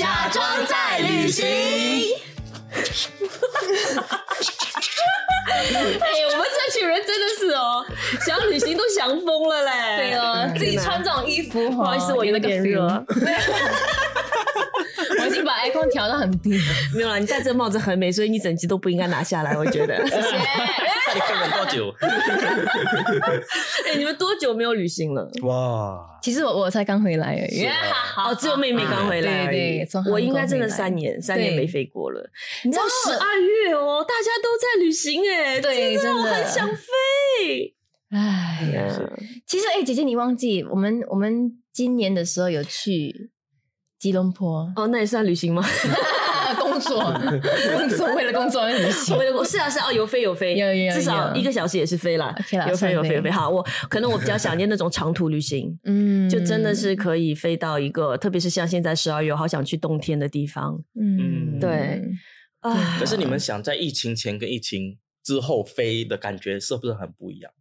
假装在旅行。哎，我们这群人真的是哦，想旅行都想疯了嘞。对哦，自己穿这种衣服，不好意思，我有点热。我已经把 aircon 调到很低。没有啦，你戴这帽子很美，所以你整集都不应该拿下来。我觉得。谢谢。你看了多久？哎，你们多久没有旅行了？哇！其实我我才刚回来而已。好，只有妹妹刚回来。对对，我应该真的三年，三年没飞过了。你知道十二月哦，大家都在旅行哎，对，真的很想飞。哎呀，其实哎，姐姐你忘记我们我们今年的时候有去吉隆坡哦，那也算旅行吗？工作，工作，为了工作而旅行。为了是啊是啊，有飞有飞，有有至少一个小时也是飞了，有飞有飞有飞。好，我可能我比较想念那种长途旅行，嗯，就真的是可以飞到一个，特别是像现在十二月，好想去冬天的地方。嗯，对。啊，可是你们想在疫情前跟疫情之后飞的感觉是不是很不一样？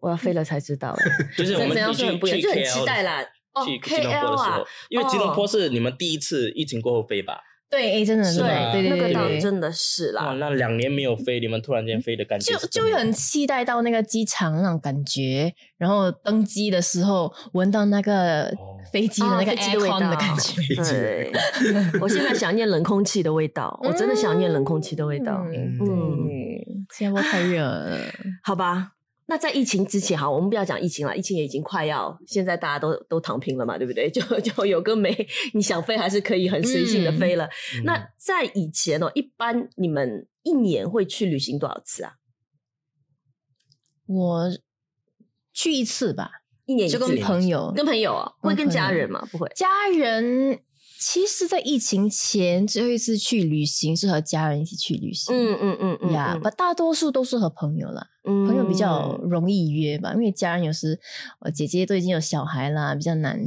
我要飞了才知道，就是我们怎样说很不一样，就很期待啦。去吉隆坡的时候，因为吉隆坡是你们第一次疫情过后飞吧？对，真的是对对对，那个倒真的是啦。哇那两年没有飞，你们突然间飞的感觉，就就会很期待到那个机场那种感觉，然后登机的时候闻到那个飞机的那个 aircon 的感觉。对，我现在想念冷空气的味道，我真的想念冷空气的味道。嗯，新加坡太热了，好吧。那在疫情之前，哈，我们不要讲疫情了，疫情也已经快要，现在大家都都躺平了嘛，对不对？就就有个没，你想飞还是可以很随性的飞了。那在以前哦，一般你们一年会去旅行多少次啊？我去一次吧，一年就跟朋友，跟朋友啊，会跟家人吗？不会，家人。其实，在疫情前最后一次去旅行是和家人一起去旅行。嗯嗯嗯嗯呀，不，大多数都是和朋友啦。朋友比较容易约吧，因为家人有时我姐姐都已经有小孩啦，比较难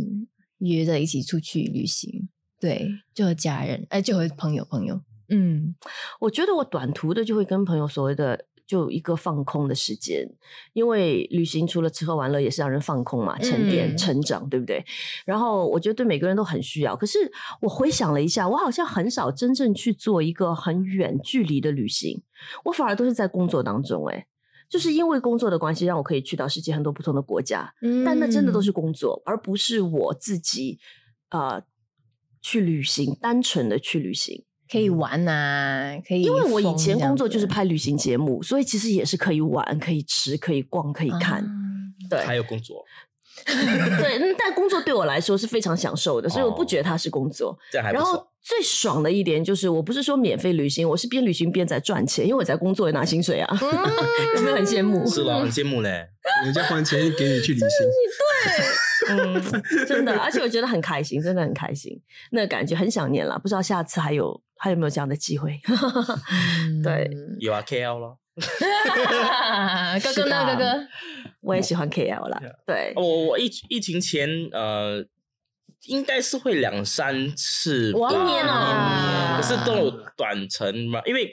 约在一起出去旅行。对，就和家人，哎，就和朋友朋友。嗯，我觉得我短途的就会跟朋友所谓的。就一个放空的时间，因为旅行除了吃喝玩乐，也是让人放空嘛，沉淀、成长，对不对？然后我觉得对每个人都很需要。可是我回想了一下，我好像很少真正去做一个很远距离的旅行，我反而都是在工作当中。哎，就是因为工作的关系，让我可以去到世界很多不同的国家，但那真的都是工作，而不是我自己啊去旅行，单纯的去旅行。可以玩呐，可以。因为我以前工作就是拍旅行节目，所以其实也是可以玩、可以吃、可以逛、可以看。对，还有工作。对，但工作对我来说是非常享受的，所以我不觉得它是工作。然后最爽的一点就是，我不是说免费旅行，我是边旅行边在赚钱，因为我在工作也拿薪水啊。有没有很羡慕？是吧？很羡慕嘞，人家还钱给你去旅行。对，嗯，真的，而且我觉得很开心，真的很开心，那个感觉很想念了，不知道下次还有还有没有这样的机会？对，有啊，KL 咯。哥哥呢？哥哥，我也喜欢 KL 了。对，我我疫疫情前呃，应该是会两三次，一年哦，可是都有短程嘛，因为。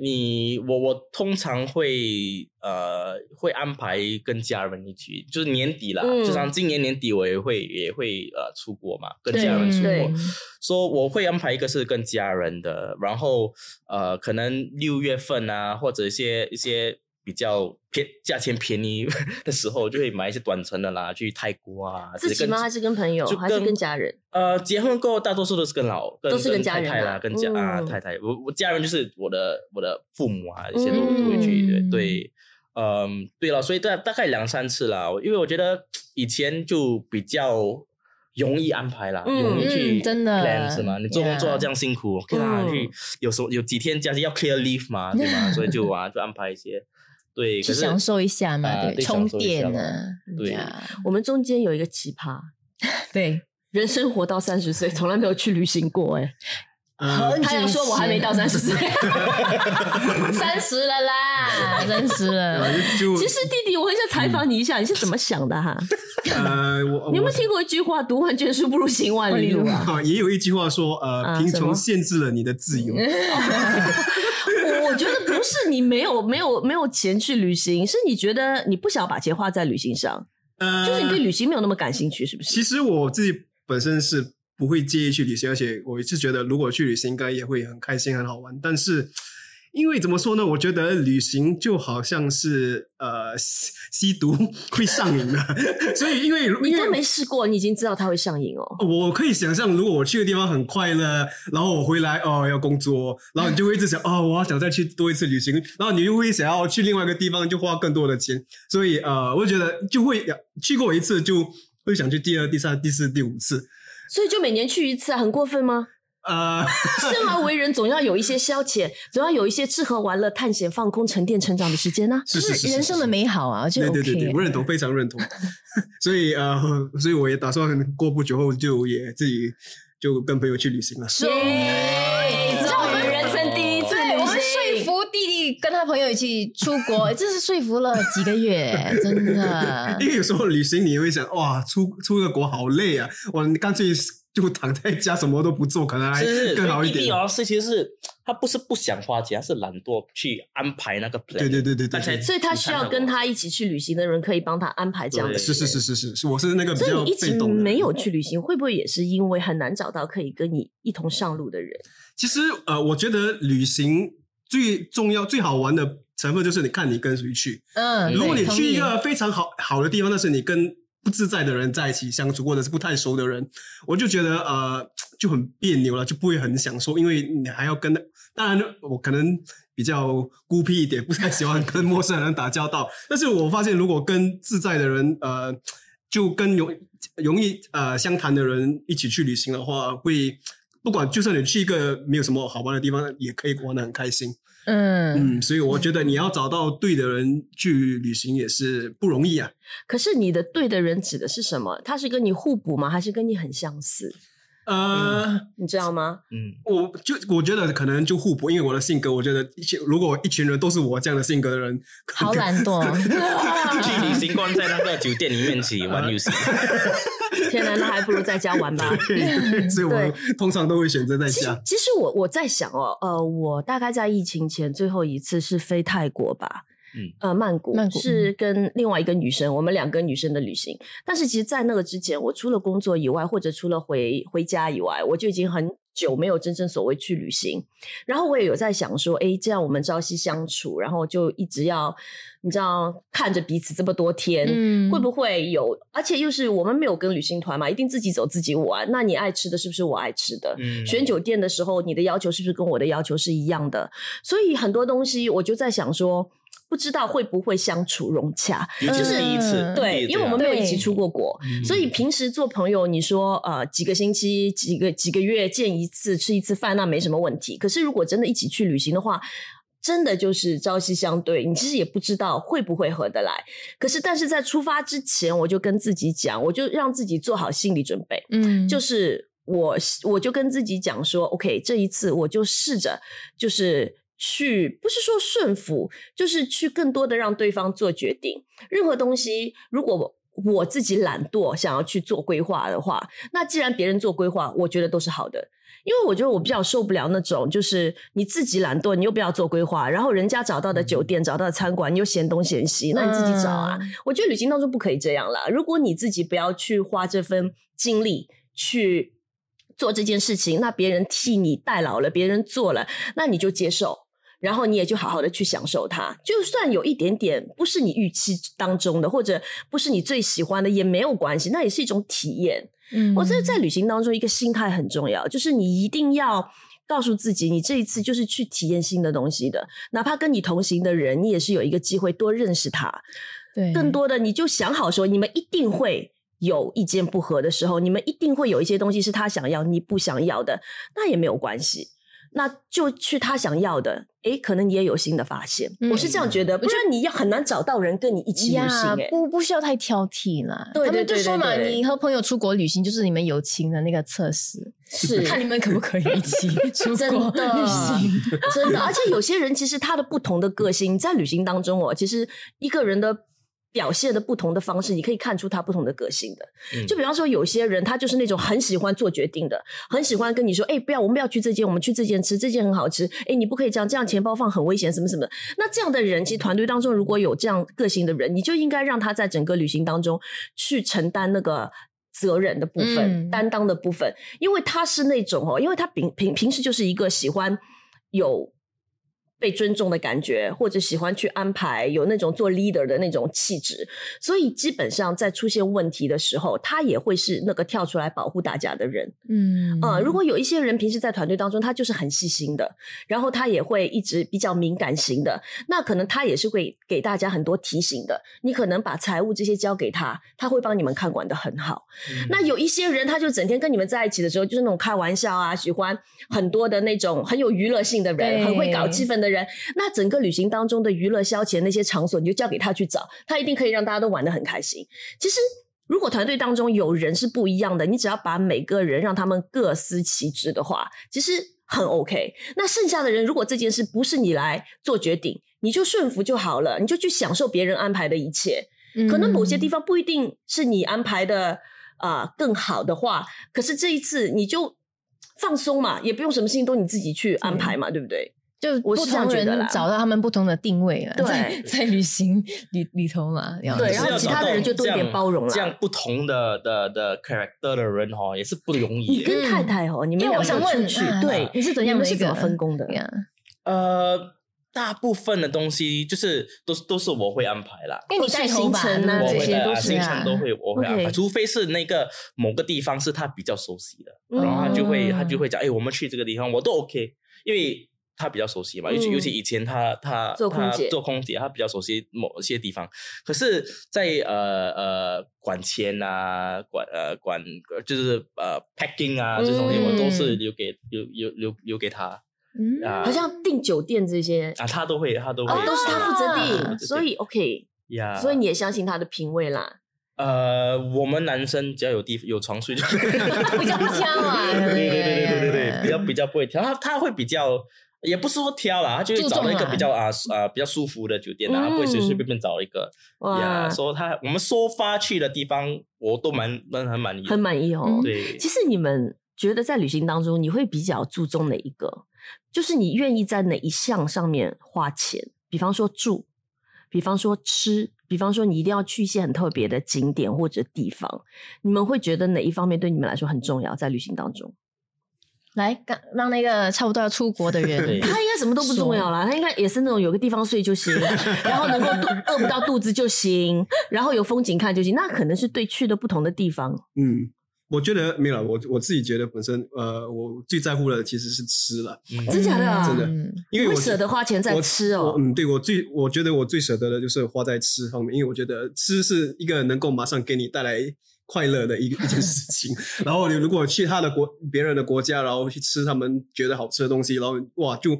你我我通常会呃会安排跟家人一起，就是年底啦，就像今年年底我也会也会呃出国嘛，跟家人出国，说我会安排一个是跟家人的，然后呃可能六月份啊或者一些一些。比较便价钱便宜 的时候，就会买一些短程的啦，去泰国啊。自己吗？还是跟朋友？还是跟家人？呃，结婚过后，大多数都是跟老，都是跟家人啦，跟家啊太太。我我家人就是我的我的父母啊，一些都都会去。对，嗯，对了，所以大大概两三次啦。因为我觉得以前就比较容易安排啦，容易去真的是吗？你做工做到这样辛苦，可以去有时候有几天假期要 clear leave 嘛，对吗？所以就啊，就安排一些。对，去享受一下嘛，对，充电呢。对，我们中间有一个奇葩，对，人生活到三十岁，从来没有去旅行过，哎。他要说我还没到三十岁，三十了啦，三十了。其实弟弟，我很想采访你一下，你是怎么想的哈？呃，我你有没有听过一句话，“读万卷书不如行万里路”啊？也有一句话说，呃，贫穷限制了你的自由。我觉得不是你没有没有没有钱去旅行，是你觉得你不想把钱花在旅行上，就是你对旅行没有那么感兴趣，是不是？其实我自己本身是。不会介意去旅行，而且我是觉得如果去旅行应该也会很开心很好玩。但是因为怎么说呢？我觉得旅行就好像是呃吸毒会上瘾的，所以因为你都没试过，你已经知道它会上瘾哦。我可以想象，如果我去的地方很快乐，然后我回来哦要工作，然后你就会一直想哦，我想再去多一次旅行，然后你又会想要去另外一个地方，就花更多的钱。所以呃，我觉得就会去过一次就会想去第二、第三、第四、第五次。所以就每年去一次，啊很过分吗？呃，生而为人，总要有一些消遣，总要有一些吃喝玩乐、探险、放空、沉淀、成长的时间 呢。是人生的美好啊！对对对对，我认同，非常认同。所以呃，所以我也打算过不久后就也自己就跟朋友去旅行了。跟他朋友一起出国，这是说服了几个月，真的。因为有时候旅行你会想，哇，出出个国好累啊，我干脆。就躺在家什么都不做，可能还更好一点。老师其实是他不是不想花钱，是懒惰去安排那个 plan。对对对对对。所以他需要跟他一起去旅行的人可以帮他安排这样的。是是是是是是，我是那个比较所以你一直没有去旅行，会不会也是因为很难找到可以跟你一同上路的人？其实呃，我觉得旅行最重要、最好玩的成分就是你看你跟谁去。嗯，如果你去一个非常好好的地方，那是你跟。不自在的人在一起相处，或者是不太熟的人，我就觉得呃就很别扭了，就不会很享受，因为你还要跟。当然，我可能比较孤僻一点，不太喜欢跟陌生人打交道。但是我发现，如果跟自在的人，呃，就跟容容易呃相谈的人一起去旅行的话，会不管就算你去一个没有什么好玩的地方，也可以玩的很开心。嗯嗯，所以我觉得你要找到对的人去旅行也是不容易啊。可是你的对的人指的是什么？他是跟你互补吗？还是跟你很相似？呃，你知道吗？嗯，我就我觉得可能就互补，因为我的性格，我觉得一群如果一群人都是我这样的性格的人，好懒惰，去旅行关在那个酒店里面起玩游戏。天哪，那还不如在家玩吧。所以，我们通常都会选择在家。其实我我在想哦，呃，我大概在疫情前最后一次是飞泰国吧。嗯，呃，曼谷是跟另外一个女生，我们两个女生的旅行。但是其实，在那个之前，我除了工作以外，或者除了回回家以外，我就已经很久没有真正所谓去旅行。然后我也有在想说，哎，这样我们朝夕相处，然后就一直要你知道看着彼此这么多天，会不会有？而且又是我们没有跟旅行团嘛，一定自己走自己玩。那你爱吃的是不是我爱吃的？选酒店的时候，你的要求是不是跟我的要求是一样的？所以很多东西，我就在想说。不知道会不会相处融洽，就是第一次对，因为我们没有一起出过国，所以平时做朋友，你说呃几个星期、几个几个月见一次、吃一次饭，那没什么问题。可是如果真的一起去旅行的话，真的就是朝夕相对，你其实也不知道会不会合得来。可是但是在出发之前，我就跟自己讲，我就让自己做好心理准备，嗯，就是我我就跟自己讲说，OK，这一次我就试着就是。去不是说顺服，就是去更多的让对方做决定。任何东西，如果我自己懒惰，想要去做规划的话，那既然别人做规划，我觉得都是好的。因为我觉得我比较受不了那种，就是你自己懒惰，你又不要做规划，然后人家找到的酒店、找到的餐馆，你又嫌东嫌西，那你自己找啊。我觉得旅行当中不可以这样了。如果你自己不要去花这份精力去做这件事情，那别人替你代劳了，别人做了，那你就接受。然后你也就好好的去享受它，就算有一点点不是你预期当中的，或者不是你最喜欢的，也没有关系，那也是一种体验。嗯，我觉得在旅行当中，一个心态很重要，就是你一定要告诉自己，你这一次就是去体验新的东西的，哪怕跟你同行的人，你也是有一个机会多认识他。对，更多的你就想好说，你们一定会有意见不合的时候，你们一定会有一些东西是他想要你不想要的，那也没有关系。那就去他想要的，诶，可能你也有新的发现。我是这样觉得，不然你要很难找到人跟你一起旅行。不不需要太挑剔啦。对对对，就说嘛，你和朋友出国旅行就是你们友情的那个测试，是 看你们可不可以一起 出国旅行。真的，而且有些人其实他的不同的个性在旅行当中哦，其实一个人的。表现的不同的方式，你可以看出他不同的个性的。就比方说，有些人他就是那种很喜欢做决定的，很喜欢跟你说：“哎，不要，我们不要去这间，我们去这间吃，这间很好吃。”哎，你不可以这样，这样钱包放很危险，什么什么。那这样的人，其实团队当中如果有这样个性的人，你就应该让他在整个旅行当中去承担那个责任的部分、担当的部分，因为他是那种哦，因为他平平平时就是一个喜欢有。被尊重的感觉，或者喜欢去安排，有那种做 leader 的那种气质，所以基本上在出现问题的时候，他也会是那个跳出来保护大家的人。嗯啊，如果有一些人平时在团队当中，他就是很细心的，然后他也会一直比较敏感型的，那可能他也是会给大家很多提醒的。你可能把财务这些交给他，他会帮你们看管的很好。那有一些人，他就整天跟你们在一起的时候，就是那种开玩笑啊，喜欢很多的那种很有娱乐性的人，很会搞气氛的。的人，那整个旅行当中的娱乐消遣那些场所，你就交给他去找，他一定可以让大家都玩的很开心。其实，如果团队当中有人是不一样的，你只要把每个人让他们各司其职的话，其实很 OK。那剩下的人，如果这件事不是你来做决定，你就顺服就好了，你就去享受别人安排的一切。可能某些地方不一定是你安排的啊更好的话，可是这一次你就放松嘛，也不用什么事情都你自己去安排嘛，对不对？就不同人找到他们不同的定位了，在 在旅行里里头嘛，对，然后其他的人就多一点包容了。这样不同的的的 character 的人哈，也是不容易。你跟太太哦，你们我想问，对，你是怎样的是怎么分工的呀？呃，大部分的东西就是都是都是我会安排啦，因为你带行程啊，这些都是行程都会我会安排，除非是那个某个地方是他比较熟悉的，然后他就会他就会讲，哎，我们去这个地方我都 OK，因为。他比较熟悉嘛，尤其尤其以前他他他做空姐，他比较熟悉某些地方。可是，在呃呃管钱啊，管呃管就是呃 packing 啊这种东西，我都是留给留留留留给他。嗯，好像订酒店这些啊，他都会他都会都是他负责订，所以 OK 呀，所以你也相信他的品味啦。呃，我们男生只要有地有床睡就 比较不挑啊，对对对对对对对，比较比较不会挑，他他会比较。也不是说挑啦，他就是找了一个比较啊啊比较舒服的酒店啊，不会随随便便找一个。哇，说他我们说发去的地方，我都蛮蛮很满意，很满意哦。对，其实你们觉得在旅行当中，你会比较注重哪一个？就是你愿意在哪一项上面花钱？比方说住，比方说吃，比方说你一定要去一些很特别的景点或者地方，你们会觉得哪一方面对你们来说很重要？在旅行当中？来，让让那个差不多要出国的人，他应该什么都不重要啦，他应该也是那种有个地方睡就行，然后能够肚饿不到肚子就行，然后有风景看就行。那可能是对去的不同的地方。嗯，我觉得没有，我我自己觉得本身，呃，我最在乎的其实是吃了，真假的，真的，因为我舍得花钱在吃哦。嗯，对我最我觉得我最舍得的就是花在吃方面，因为我觉得吃是一个能够马上给你带来。快乐的一一件事情，然后你如果去他的国别人的国家，然后去吃他们觉得好吃的东西，然后哇，就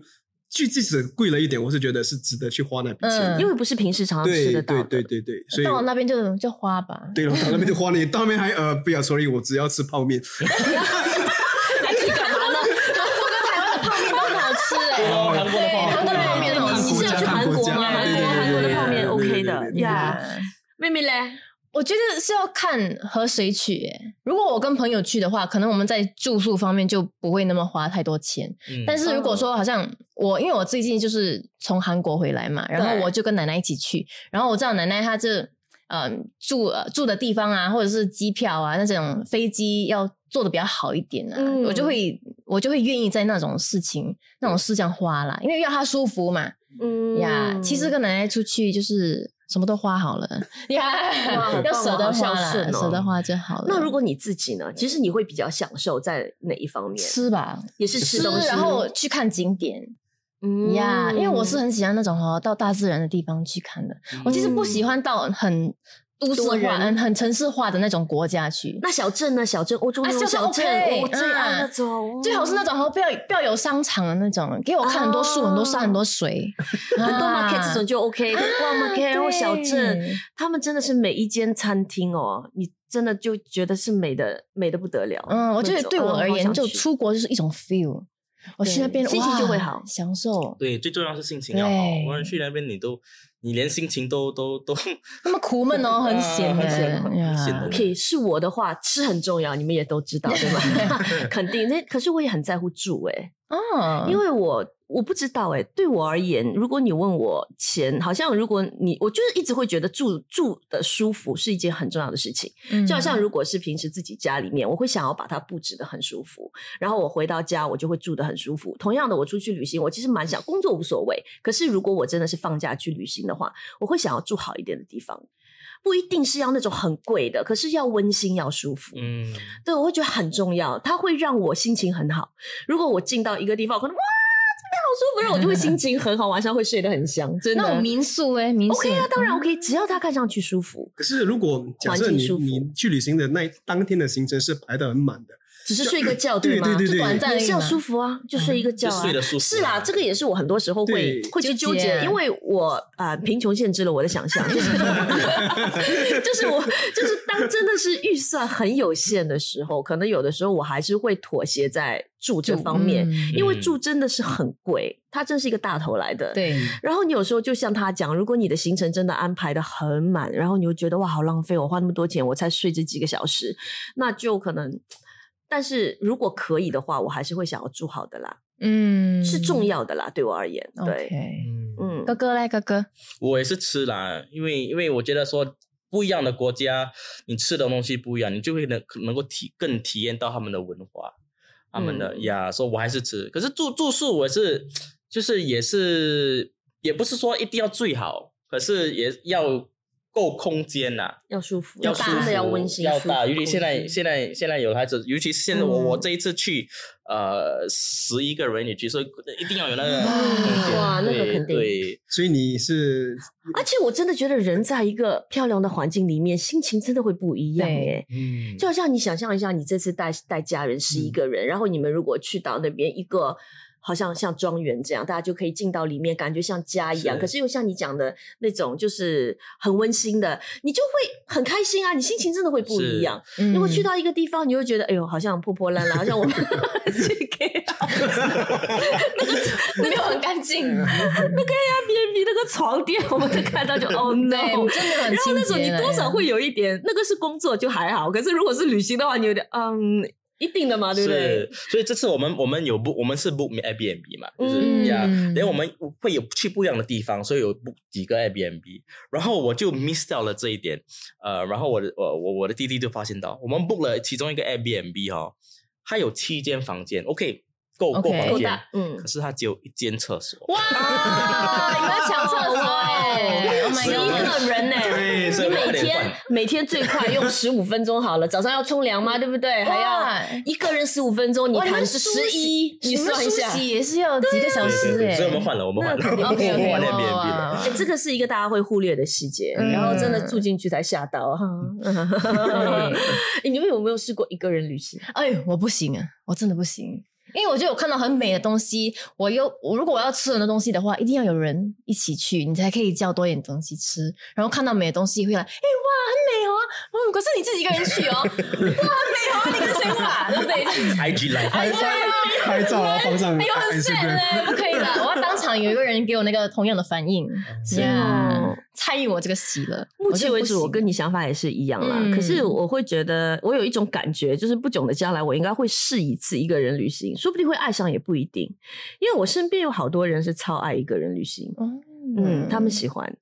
就即使贵了一点，我是觉得是值得去花那笔钱，因为不是平时常常吃的到。对对对对对，所以到那边就就花吧。对，到那边就花 你到那边还呃不要所以我只要吃泡面。还去干嘛呢？韩国跟台湾的泡面都很好吃哎，韩国的泡面好吃。你是要去韩国吗？韩国韩国的泡面 OK 的呀。妹妹嘞？我觉得是要看和谁去。如果我跟朋友去的话，可能我们在住宿方面就不会那么花太多钱。但是如果说好像我，因为我最近就是从韩国回来嘛，然后我就跟奶奶一起去，然后我知道奶奶她这嗯住住的地方啊，或者是机票啊，那种飞机要做的比较好一点啊，我就会我就会愿意在那种事情那种事上花啦，因为要她舒服嘛。嗯呀，其实跟奶奶出去就是。什么都花好了，呀，要舍得花了，舍得花就好了。那如果你自己呢？其实你会比较享受在哪一方面？吃吧，也是吃，然后去看景点。嗯呀，因为我是很喜欢那种哦，到大自然的地方去看的。我其实不喜欢到很。都市化、很很城市化的那种国家去，那小镇呢？小镇，欧洲那种小镇，我最爱那种，最好是那种不要不要有商场的那种，给我看很多树、很多山、很多水，很多 market 这种就 OK。逛 market 然后小镇，他们真的是每一间餐厅哦，你真的就觉得是美的美的不得了。嗯，我觉得对我而言，就出国就是一种 feel。我去那边心情就会好，享受。对，最重要是心情要好。无论去那边，你都你连心情都都都 那么苦闷哦，很 闲很闲。OK，是我的话，吃很重要，你们也都知道对吧？肯定。那可是我也很在乎住哎。哦，因为我。我不知道哎，对我而言，如果你问我钱，好像如果你，我就是一直会觉得住住的舒服是一件很重要的事情。就好像如果是平时自己家里面，我会想要把它布置的很舒服，然后我回到家我就会住的很舒服。同样的，我出去旅行，我其实蛮想工作无所谓，可是如果我真的是放假去旅行的话，我会想要住好一点的地方，不一定是要那种很贵的，可是要温馨要舒服。嗯，对我会觉得很重要，它会让我心情很好。如果我进到一个地方，可能哇。好舒服，然后我就会心情很好，晚上会睡得很香。真的，那种民宿哎，民宿 OK 啊，当然 OK，只要它看上去舒服。可是如果假设你你去旅行的那当天的行程是排的很满的。只是睡个觉对吗？对对对，也是要舒服啊，就睡一个觉啊。睡得舒服是啦，这个也是我很多时候会会去纠结，因为我啊贫穷限制了我的想象，就是 就是我就是当真的是预算很有限的时候，可能有的时候我还是会妥协在住这方面，因为住真的是很贵，它真是一个大头来的。对，然后你有时候就像他讲，如果你的行程真的安排的很满，然后你又觉得哇好浪费，我花那么多钱我才睡这几个小时，那就可能。但是如果可以的话，我还是会想要住好的啦。嗯，是重要的啦，对我而言。对，嗯，哥哥来，哥哥，我也是吃啦，因为因为我觉得说不一样的国家，你吃的东西不一样，你就会能能够体更体验到他们的文化，他们的呀。说我还是吃，可是住住宿我是就是也是也不是说一定要最好，可是也要。够空间呐，要舒服，要大的，要温馨，要大。尤其现在，现在，现在有孩子，尤其是现在我我这一次去，呃，十一个人也去，所以一定要有那个哇，那个肯定。对，所以你是，而且我真的觉得人在一个漂亮的环境里面，心情真的会不一样耶。嗯，就好像你想象一下，你这次带带家人十一个人，然后你们如果去到那边一个。好像像庄园这样，大家就可以进到里面，感觉像家一样。可是又像你讲的那种，就是很温馨的，你就会很开心啊！你心情真的会不一样。如果去到一个地方，你会觉得哎呦，好像破破烂烂，好像我们 去给 那个没有很干净。那个呀，B&B 那个床垫，我们看到就哦 no，真的很然后那种你多少会有一点，那个是工作就还好。可是如果是旅行的话，你有点嗯。一定的嘛，对不对？所以这次我们我们有不我们是 book Airbnb 嘛，就是呀，等我们会有去不一样的地方，所以有 book 几个 Airbnb，然后我就 miss 掉了这一点，呃，然后我的我我我的弟弟就发现到，我们 book 了其中一个 Airbnb 哈，它有七间房间，OK。够够房间，嗯，可是它只有一间厕所。哇，你们抢厕所哎！十一个人呢，你每天每天最快用十五分钟好了，早上要冲凉吗？对不对？还要一个人十五分钟，你谈是十一，你算一下也是要几个小时哎。所以我们换了，我们换了，我们换那边了。哎，这个是一个大家会忽略的细节，然后真的住进去才吓到哈。哎，你们有没有试过一个人旅行？哎，我不行啊，我真的不行。因为我觉得我看到很美的东西，我又我如果我要吃很多东西的话，一定要有人一起去，你才可以叫多点东西吃。然后看到美的东西会来，哎哇，很美哦！嗯，可是你自己一个人去哦，哇，很美哦！你跟谁玩？对不对？IG 来拍照，啊，放上。哎呦，很帅嘞，不可以的，我要当场有一个人给我那个同样的反应，呀，参与我这个喜了。目前为止，我跟你想法也是一样啦。可是我会觉得，我有一种感觉，就是不久的将来，我应该会试一次一个人旅行。说不定会爱上也不一定，因为我身边有好多人是超爱一个人旅行，嗯，他们喜欢，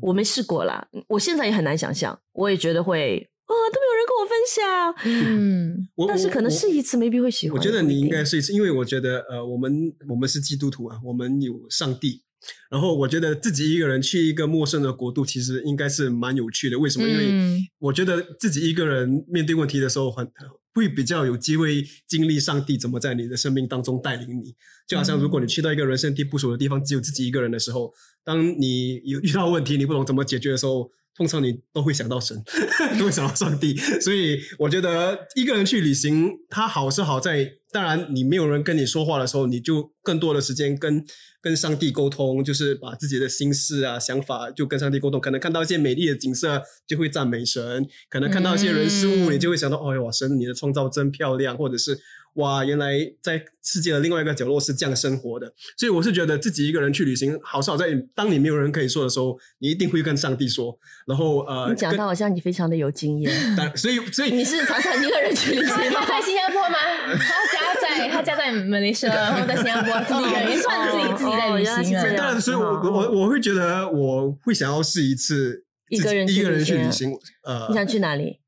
我没试过啦，我现在也很难想象，我也觉得会啊，都没有人跟我分享，嗯，但是可能试一次，maybe 会喜欢。我觉得你应该试一次，因为我觉得呃，我们我们是基督徒啊，我们有上帝。然后我觉得自己一个人去一个陌生的国度，其实应该是蛮有趣的。为什么？因为我觉得自己一个人面对问题的时候，很会比较有机会经历上帝怎么在你的生命当中带领你。就好像如果你去到一个人生地不熟的地方，只有自己一个人的时候，当你有遇到问题，你不懂怎么解决的时候。通常你都会想到神，都会想到上帝，所以我觉得一个人去旅行，它好是好在，当然你没有人跟你说话的时候，你就更多的时间跟跟上帝沟通，就是把自己的心事啊、想法就跟上帝沟通。可能看到一些美丽的景色，就会赞美神；可能看到一些人事物，你就会想到，哦哟，神，你的创造真漂亮，或者是。哇，原来在世界的另外一个角落是这样生活的，所以我是觉得自己一个人去旅行，好少在当你没有人可以说的时候，你一定会跟上帝说。然后呃，你讲到好像你非常的有经验，但所以所以你是常常一个人去旅行吗？在新加坡吗？他家在他家在马来西亚，然后在新加坡自己一个人，算自己自己在旅行了。当然，所以我我我会觉得我会想要试一次一个人一个人去旅行。呃，你想去哪里？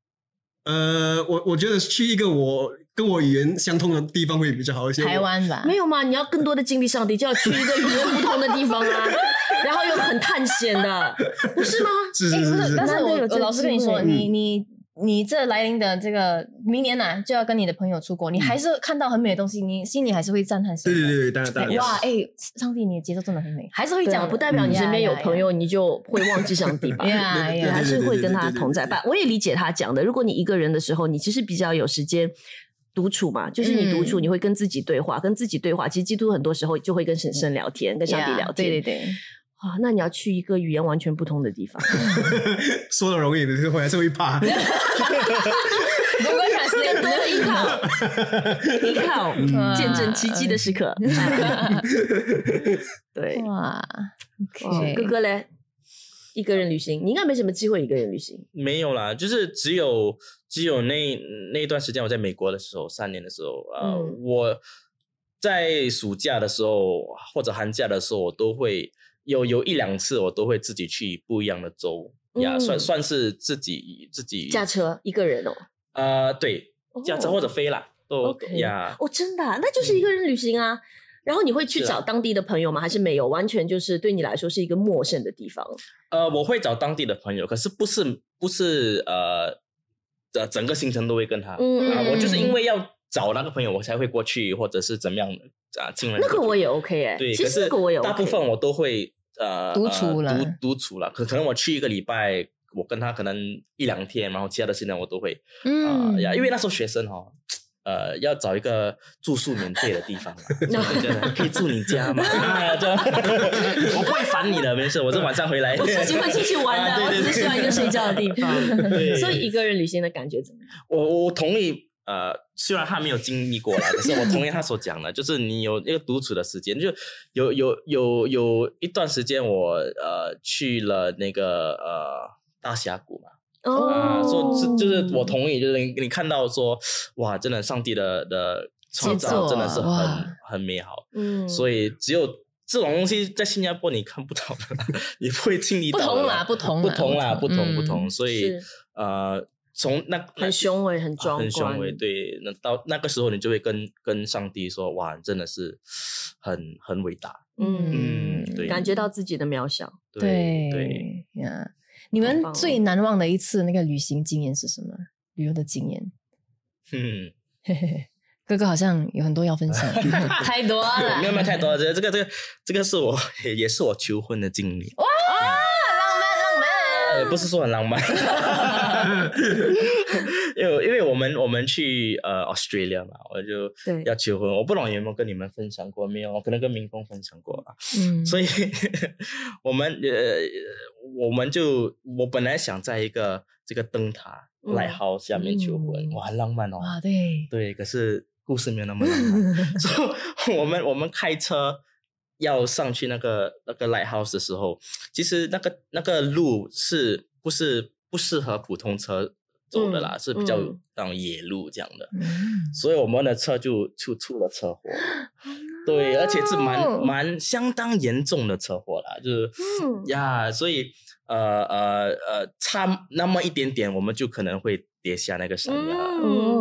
呃，我我觉得去一个我跟我语言相通的地方会比较好一些。台湾吧？没有嘛？你要更多的经历上帝，就要去一个语言不通的地方啊，然后又很探险的，不是吗？是是是。但是我老师跟你说，你你。你这来临的这个明年呢，就要跟你的朋友出国，你还是看到很美的东西，你心里还是会赞叹。对对对，当然当然。哇，哎，上帝，你的节奏真的很美，还是会讲，不代表你身边有朋友你就会忘记上帝吧？你还是会跟他同在吧？我也理解他讲的，如果你一个人的时候，你其实比较有时间独处嘛，就是你独处，你会跟自己对话，跟自己对话。其实基督很多时候就会跟神神聊天，跟上帝聊天。对对对。啊，那你要去一个语言完全不通的地方，说的容易，的后还是会怕。如果想更多的依靠，依靠见证奇迹的时刻。对，哇，OK，哥哥嘞，一个人旅行，你应该没什么机会一个人旅行。没有啦，就是只有只有那那段时间我在美国的时候，三年的时候，呃，我在暑假的时候或者寒假的时候，我都会。有有一两次，我都会自己去不一样的州呀，算算是自己自己驾车一个人哦。呃，对，驾车或者飞啦，都呀。哦，真的，那就是一个人旅行啊。然后你会去找当地的朋友吗？还是没有？完全就是对你来说是一个陌生的地方。呃，我会找当地的朋友，可是不是不是呃的整个行程都会跟他。嗯，我就是因为要找那个朋友，我才会过去，或者是怎么样的。啊，进来那个我也 OK 哎，对，其实那个我也 OK。大部分我都会呃独处了，独独处了。可可能我去一个礼拜，我跟他可能一两天，然后其他的时间我都会嗯呀，因为那时候学生哈，呃，要找一个住宿免费的地方嘛，可以住你家嘛，我不会烦你的，没事，我是晚上回来，我是喜欢出去玩的，我只是喜欢一个睡觉的地方。所以一个人旅行的感觉怎么样？我我同意。呃，虽然他没有经历过啦，可是我同意他所讲的，就是你有一个独处的时间，就有有有有一段时间，我呃去了那个呃大峡谷嘛，哦，说这就是我同意，就是你你看到说哇，真的上帝的的创造真的是很很美好，嗯，所以只有这种东西在新加坡你看不到的，你不会经历到，不同啦，不同，不同啦，不同不同，所以呃。从那很雄伟、很壮观，很雄伟。对，那到那个时候，你就会跟跟上帝说：“哇，真的是很很伟大。”嗯，对，感觉到自己的渺小。对对呀，你们最难忘的一次那个旅行经验是什么？旅游的经验？嗯，嘿嘿，哥哥好像有很多要分享 太多了，没有没有太多了。这这个这个这个是我也是我求婚的经历。哇，浪漫浪漫，呃不是说很浪漫。因为因为我们我们去呃 Australia 嘛，我就要求婚。我不懂有没有跟你们分享过，没有，我可能跟民工分享过吧。嗯，所以我们呃，我们就我本来想在一个这个灯塔 lighthouse 下面求婚，哇，很浪漫哦。啊，对对，可是故事没有那么浪漫。所以我们我们开车要上去那个那个 lighthouse 的时候，其实那个那个路是不是？不适合普通车走的啦，是比较那种野路这样的，所以我们的车就出出了车祸，对，而且是蛮蛮相当严重的车祸啦，就是呀，所以呃呃呃，差那么一点点，我们就可能会跌下那个山崖，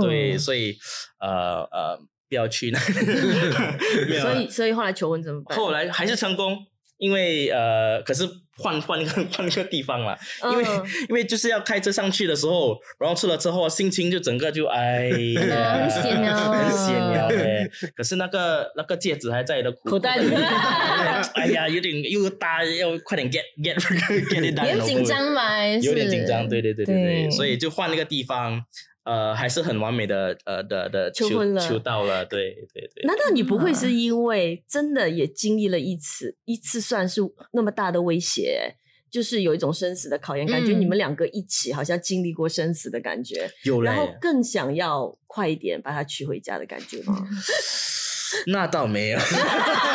对，所以呃呃，不要去那，所以所以后来求婚怎么办？后来还是成功。因为呃，可是换换一个 换一个地方了，因为因为就是要开车上去的时候，然后出了车祸，心情就整个就哎呀，很险啊，很险啊！哎，可是那个那个戒指还在的口袋里，哎呀，有点又大，要快点 get get get it 有点紧张嘛，有点紧张，对对对对对，所以就换了个地方。呃，还是很完美的，呃的的求婚了，求到了，对对对。难道你不会是因为真的也经历了一次，一次算是那么大的威胁，就是有一种生死的考验，感觉你们两个一起好像经历过生死的感觉，有然后更想要快一点把他娶回家的感觉吗？那倒没有，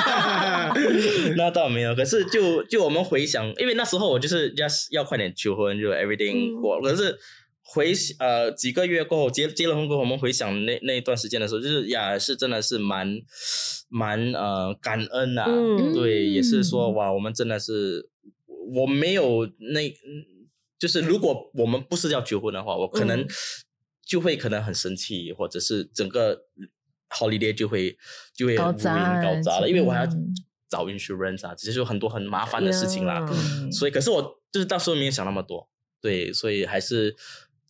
那倒没有。可是就就我们回想，因为那时候我就是要要快点求婚，就 everything 过，可是。回呃几个月过后结结了婚过后，我们回想那那一段时间的时候，就是呀是真的是蛮蛮呃感恩呐，对，也是说哇，我们真的是我没有那，就是如果我们不是要结婚的话，我可能就会可能很生气，或者是整个 holiday 就会就会搞砸搞砸了，因为我还要找 insurance 啊，其实有很多很麻烦的事情啦，所以可是我就是到时候没有想那么多，对，所以还是。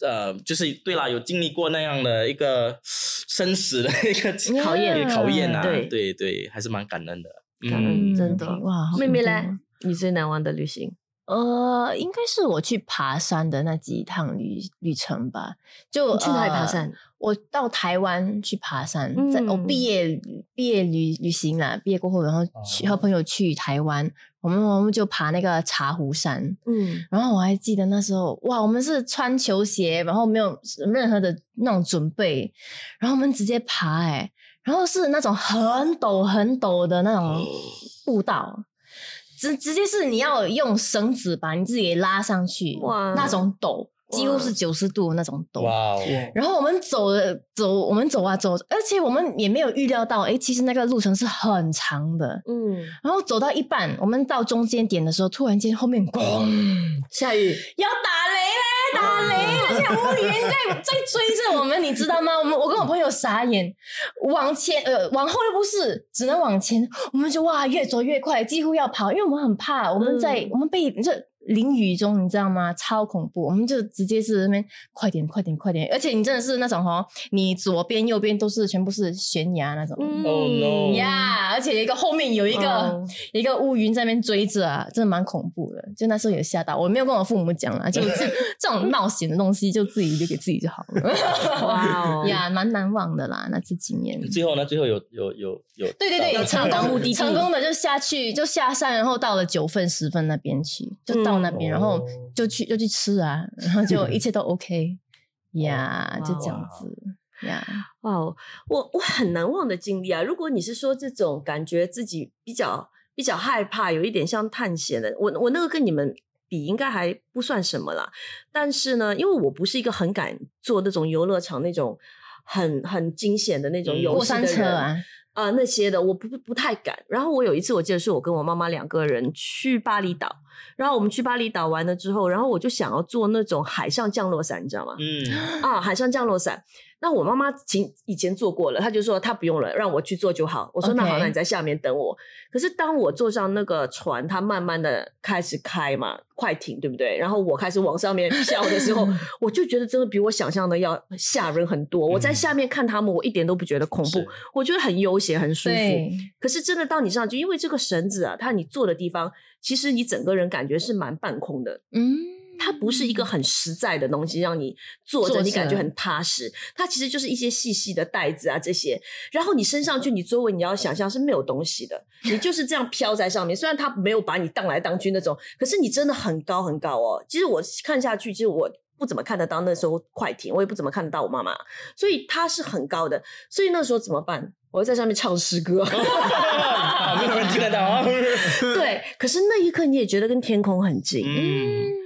呃，就是对啦，有经历过那样的一个生死的一个考验，考验啊，对对对，还是蛮感恩的，感恩真的哇！妹妹嘞，你最难忘的旅行？呃，应该是我去爬山的那几趟旅旅程吧。就去哪里爬山？我到台湾去爬山，在我毕业毕业旅旅行啦，毕业过后，然后去和朋友去台湾，我们我们就爬那个茶壶山。嗯，然后我还记得那时候，哇，我们是穿球鞋，然后没有任何的那种准备，然后我们直接爬，哎，然后是那种很陡很陡的那种步道。直直接是你要用绳子把你自己给拉上去，哇，那种陡几乎是九十度那种陡，哇！然后我们走的走，我们走啊走，而且我们也没有预料到，哎，其实那个路程是很长的，嗯。然后走到一半，我们到中间点的时候，突然间后面咣下雨，要打雷嘞！打雷，而且乌云在在追着我们，你知道吗？我们我跟我朋友傻眼，往前呃往后又不是，只能往前，我们就哇越走越快，几乎要跑，因为我们很怕，我们在我们被这。淋雨中，你知道吗？超恐怖！我们就直接是那边快点、快点、快点，而且你真的是那种哦，你左边、右边都是全部是悬崖那种。Oh no！呀，而且一个后面有一个一个乌云在那边追着啊，真的蛮恐怖的。就那时候有吓到，我没有跟我父母讲啊，就这 这种冒险的东西就自己留给自己就好了。哇哦！呀，蛮难忘的啦，那这几年。最后呢？最后有有有有？对对对，有成功目的成功的就下去就下山，然后到了九份、十分那边去，就到。那边，然后就去就去吃啊，然后就一切都 OK 呀，就这样子呀。哇，我我很难忘的经历啊！如果你是说这种感觉自己比较比较害怕，有一点像探险的，我我那个跟你们比应该还不算什么啦。但是呢，因为我不是一个很敢做那种游乐场那种很很惊险的那种游戏的人。啊，那些的我不不太敢。然后我有一次，我记得是我跟我妈妈两个人去巴厘岛，然后我们去巴厘岛完了之后，然后我就想要做那种海上降落伞，你知道吗？嗯，啊，海上降落伞。那我妈妈前以前做过了，她就说她不用了，让我去做就好。我说那好，那你在下面等我。可是当我坐上那个船，它慢慢的开始开嘛，快艇对不对？然后我开始往上面飘的时候，我就觉得真的比我想象的要吓人很多。我在下面看他们，我一点都不觉得恐怖，我觉得很悠闲很舒服。可是真的当你上去，因为这个绳子啊，它你坐的地方，其实你整个人感觉是蛮半空的。嗯。它不是一个很实在的东西，让你坐着你感觉很踏实。它其实就是一些细细的袋子啊，这些。然后你升上去，你周围你要想象是没有东西的，你就是这样飘在上面。虽然它没有把你荡来荡去那种，可是你真的很高很高哦。其实我看下去，其实我不怎么看得到那时候快艇，我也不怎么看得到我妈妈，所以它是很高的。所以那时候怎么办？我会在上面唱诗歌，没有人听得到啊。对，可是那一刻你也觉得跟天空很近。嗯。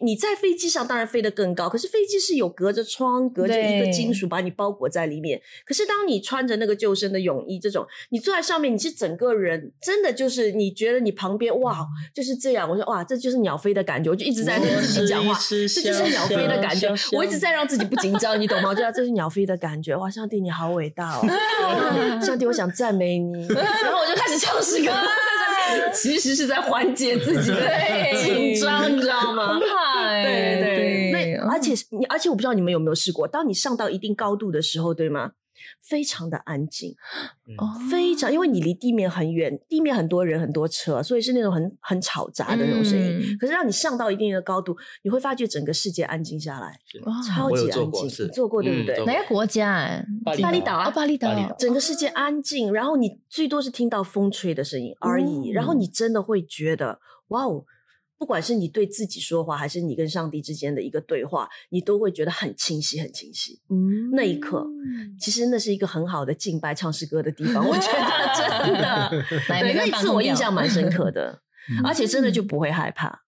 你在飞机上当然飞得更高，可是飞机是有隔着窗、隔着一个金属把你包裹在里面。可是当你穿着那个救生的泳衣，这种你坐在上面，你是整个人真的就是你觉得你旁边哇就是这样。我说哇，这就是鸟飞的感觉，我就一直在跟自己讲话，这就是鸟飞的感觉。我一直在让自己不紧张，你懂吗？我觉得这是鸟飞的感觉。哇，上帝你好伟大哦！上帝，我想赞美你。然后我就开始唱诗歌。其实是在缓解自己的 紧张，你知道吗？对，对对。那而且你，而且我不知道你们有没有试过，当你上到一定高度的时候，对吗？非常的安静，非常，因为你离地面很远，地面很多人很多车，所以是那种很很吵杂的那种声音。可是让你上到一定的高度，你会发觉整个世界安静下来，超级安静。你做过对不对？哪个国家？巴厘岛啊，巴厘岛，整个世界安静，然后你最多是听到风吹的声音而已，然后你真的会觉得，哇哦！不管是你对自己说话，还是你跟上帝之间的一个对话，你都会觉得很清晰，很清晰。嗯，那一刻，其实那是一个很好的敬拜、唱诗歌的地方。我觉 得真的，对那一次我印象蛮深刻的，而且真的就不会害怕。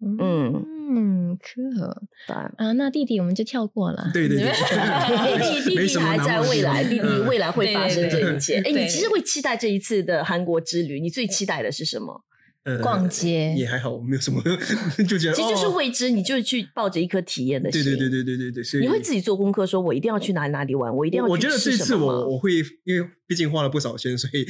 嗯。嗯，可啊，那弟弟我们就跳过了。对对对，弟弟弟弟还在未来，弟弟未来会发生这一切。哎，你其实会期待这一次的韩国之旅，你最期待的是什么？逛街也还好，没有什么，就觉得其实就是未知，你就是去抱着一颗体验的心。对对对对对对对，你会自己做功课，说我一定要去哪里哪里玩，我一定要。我觉得这次我我会，因为毕竟花了不少钱，所以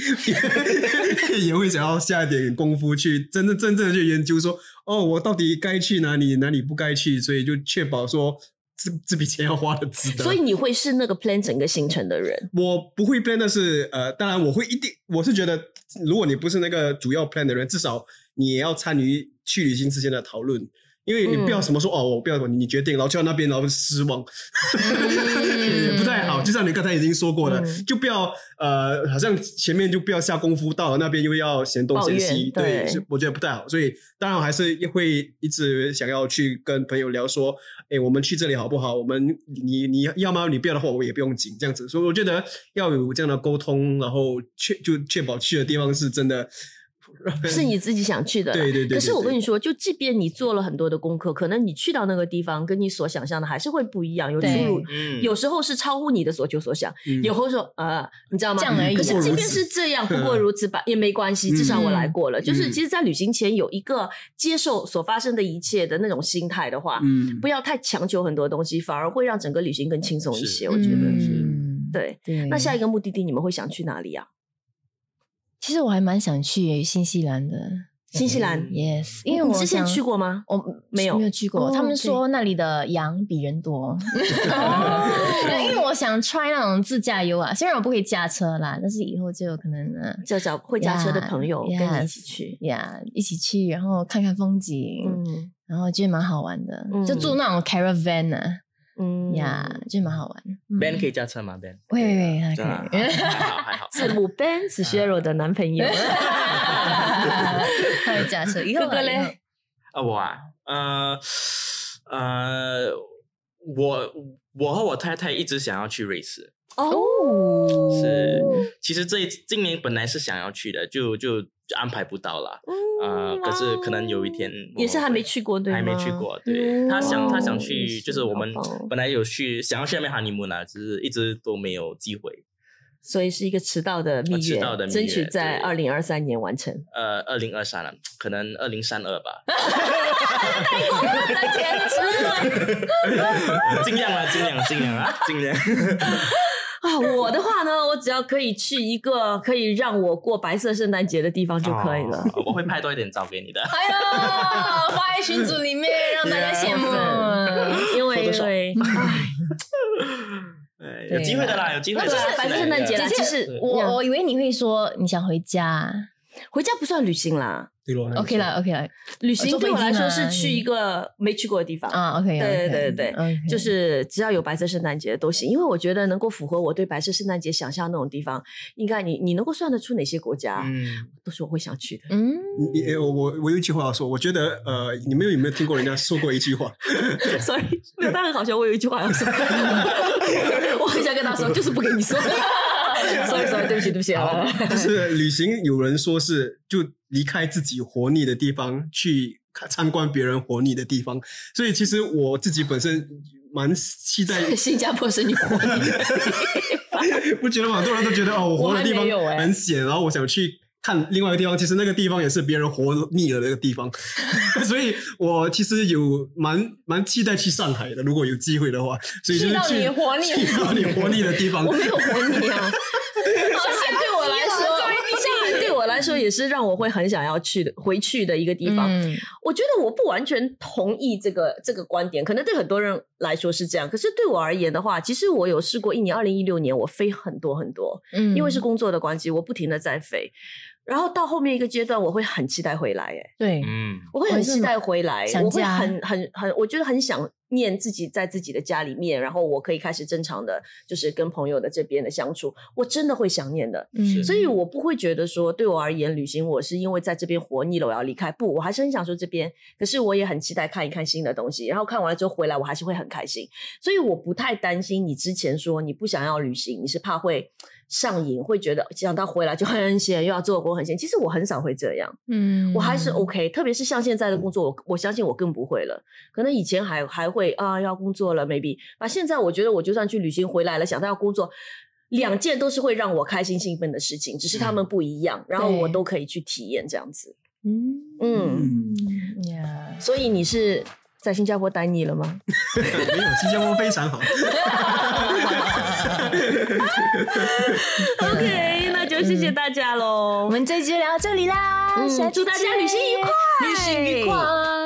也会想要下一点功夫去真正真正的去研究，说哦，我到底该去哪里，哪里不该去，所以就确保说。这这笔钱要花的值得，所以你会是那个 plan 整个行程的人。我不会 plan 的是，呃，当然我会一定，我是觉得，如果你不是那个主要 plan 的人，至少你也要参与去旅行之间的讨论。因为你不要什么说哦，我不要你决定，然后去到那边然后失望。就像你刚才已经说过了，就不要呃，好像前面就不要下功夫，到了那边又要嫌东嫌西，对，我觉得不太好。所以当然还是会一直想要去跟朋友聊说，哎，我们去这里好不好？我们你你要吗？你不要的话，我也不用紧，这样子。所以我觉得要有这样的沟通，然后确就确保去的地方是真的。是你自己想去的，对对对。可是我跟你说，就即便你做了很多的功课，可能你去到那个地方，跟你所想象的还是会不一样，有出入。有时候是超乎你的所求所想，有时候说呃，你知道吗？这样而已可是即便是这样，不 过如此吧，也没关系。至少我来过了。就是其实，在旅行前有一个接受所发生的一切的那种心态的话，不要太强求很多东西，反而会让整个旅行更轻松一些。我觉得是，对。那下一个目的地你们会想去哪里啊？其实我还蛮想去新西兰的，新西兰，yes，因为我之前去过吗？我没有，没有去过。他们说那里的羊比人多，因为我想 try 那种自驾游啊。虽然我不会驾车啦，但是以后就可能呢就找会驾车的朋友跟你一起去，呀，一起去，然后看看风景，嗯，然后觉得蛮好玩的，就住那种 caravan 啊。嗯呀，就蛮好玩。Ben 可以驾车吗？Ben，喂喂喂，还可以，还好还好。字母 Ben 是 Sheryl 的男朋友，会驾车。哥哥嘞？啊，我啊，呃呃，我我和我太太一直想要去瑞士。哦，是，其实这今年本来是想要去的，就就就安排不到了。啊，可是可能有一天也是还没去过，对还没去过。对他想他想去，就是我们本来有去想要去那边哈尼木呢，只是一直都没有机会。所以是一个迟到的蜜月，争取在二零二三年完成。呃，二零二三了，可能二零三二吧。太过分了，简直！尽量啊，尽量，尽量啊，尽量。啊，我的话呢，我只要可以去一个可以让我过白色圣诞节的地方就可以了。我会拍多一点照给你的。哎呦，发在群组里面让大家羡慕。因为因为，哎，有机会的啦，有机会。就是反正圣诞节啦。其实我我以为你会说你想回家，回家不算旅行啦。OK 啦，OK 啦。旅行对我来说是去一个没去过的地方啊。OK，对对对对，就是只要有白色圣诞节都行，因为我觉得能够符合我对白色圣诞节想象那种地方，应该你你能够算得出哪些国家？嗯，都是我会想去的。嗯，你我我有一句话要说，我觉得呃，你们有没有听过人家说过一句话？Sorry，没有，但很好笑。我有一句话要说，我很想跟他说，就是不跟你说。Sorry，Sorry，对不起，对不起啊。就是旅行，有人说是就。离开自己活腻的地方，去参观别人活腻的地方，所以其实我自己本身蛮期待新加坡是你活腻的 不觉得很多人都觉得哦，我活的地方很险，然后我想去看另外一个地方，其实那个地方也是别人活腻了那个地方，所以我其实有蛮蛮期待去上海的，如果有机会的话，所以就是去你活腻，去到你活腻的地方，我没有活腻啊。来说也是让我会很想要去的回去的一个地方。我觉得我不完全同意这个这个观点，可能对很多人来说是这样。可是对我而言的话，其实我有试过一年，二零一六年我飞很多很多，嗯，因为是工作的关系，我不停的在飞。然后到后面一个阶段，我会很期待回来，哎，对，嗯，我会很期待回来，我会很很很，我觉得很想念自己在自己的家里面，然后我可以开始正常的，就是跟朋友的这边的相处，我真的会想念的，嗯，所以我不会觉得说对我而言，旅行我是因为在这边活腻了我要离开，不，我还是很想说这边，可是我也很期待看一看新的东西，然后看完了之后回来，我还是会很开心，所以我不太担心你之前说你不想要旅行，你是怕会。上瘾，会觉得想到回来就很闲，又要做工很闲。其实我很少会这样，嗯，我还是 OK。特别是像现在的工作，我我相信我更不会了。可能以前还还会啊，要工作了，maybe。啊，现在我觉得我就算去旅行回来了，想到要工作，两件都是会让我开心兴奋的事情，只是他们不一样，然后我都可以去体验这样子。嗯嗯呀，所以你是在新加坡待腻了吗？没有，新加坡非常好。OK，那就谢谢大家喽。我们这期就聊到这里啦，祝大家旅行愉快，旅行愉快。